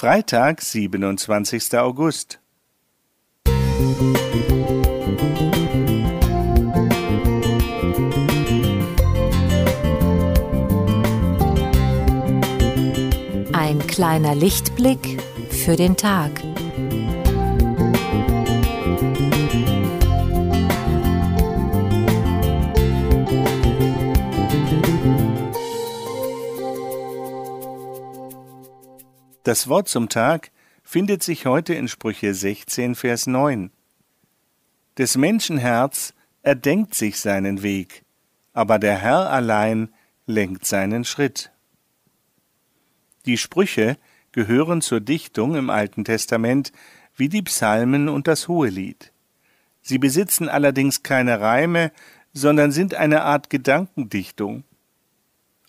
Freitag, 27. August. Ein kleiner Lichtblick für den Tag. Das Wort zum Tag findet sich heute in Sprüche 16, Vers 9. Des Menschen Herz erdenkt sich seinen Weg, aber der Herr allein lenkt seinen Schritt. Die Sprüche gehören zur Dichtung im Alten Testament wie die Psalmen und das Hohelied. Sie besitzen allerdings keine Reime, sondern sind eine Art Gedankendichtung.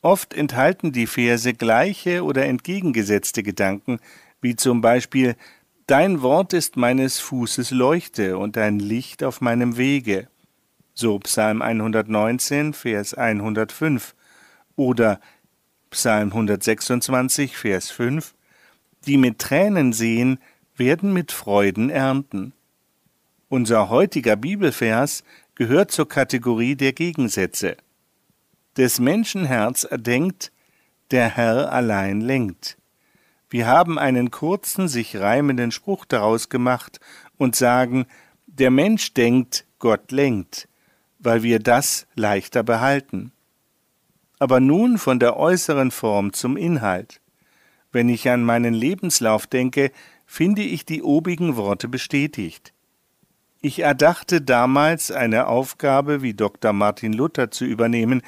Oft enthalten die Verse gleiche oder entgegengesetzte Gedanken, wie zum Beispiel Dein Wort ist meines Fußes Leuchte und ein Licht auf meinem Wege. So Psalm 119, Vers 105 oder Psalm 126, Vers 5 Die mit Tränen sehen, werden mit Freuden ernten. Unser heutiger Bibelvers gehört zur Kategorie der Gegensätze. Des Menschen Herz erdenkt, der Herr allein lenkt. Wir haben einen kurzen, sich reimenden Spruch daraus gemacht und sagen, der Mensch denkt, Gott lenkt, weil wir das leichter behalten. Aber nun von der äußeren Form zum Inhalt. Wenn ich an meinen Lebenslauf denke, finde ich die obigen Worte bestätigt. Ich erdachte damals eine Aufgabe wie Dr. Martin Luther zu übernehmen,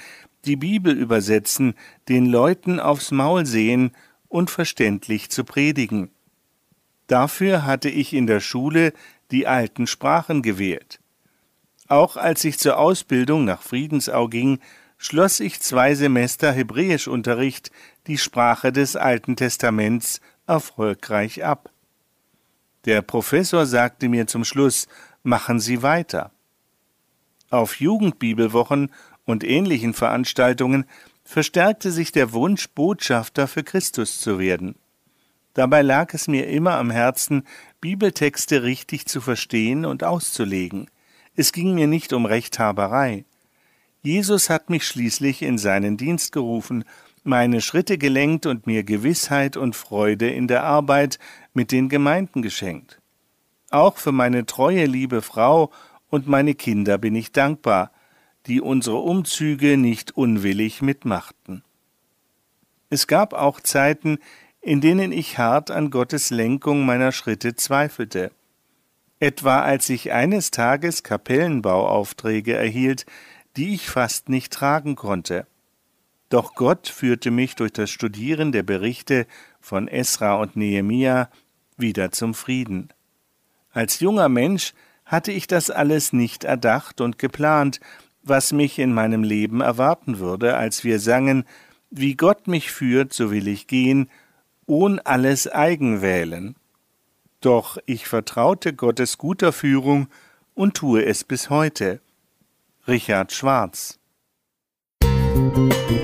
die Bibel übersetzen, den Leuten aufs Maul sehen und verständlich zu predigen. Dafür hatte ich in der Schule die alten Sprachen gewählt. Auch als ich zur Ausbildung nach Friedensau ging, schloss ich zwei Semester Hebräischunterricht, die Sprache des Alten Testaments, erfolgreich ab. Der Professor sagte mir zum Schluss, machen Sie weiter. Auf Jugendbibelwochen und ähnlichen Veranstaltungen verstärkte sich der Wunsch, Botschafter für Christus zu werden. Dabei lag es mir immer am Herzen, Bibeltexte richtig zu verstehen und auszulegen. Es ging mir nicht um Rechthaberei. Jesus hat mich schließlich in seinen Dienst gerufen, meine Schritte gelenkt und mir Gewissheit und Freude in der Arbeit mit den Gemeinden geschenkt. Auch für meine treue liebe Frau und meine Kinder bin ich dankbar, die unsere Umzüge nicht unwillig mitmachten. Es gab auch Zeiten, in denen ich hart an Gottes Lenkung meiner Schritte zweifelte. Etwa als ich eines Tages Kapellenbauaufträge erhielt, die ich fast nicht tragen konnte. Doch Gott führte mich durch das Studieren der Berichte von Esra und Nehemia wieder zum Frieden. Als junger Mensch hatte ich das alles nicht erdacht und geplant, was mich in meinem Leben erwarten würde, als wir sangen, wie Gott mich führt, so will ich gehen, ohn alles eigen wählen. Doch ich vertraute Gottes guter Führung und tue es bis heute. Richard Schwarz Musik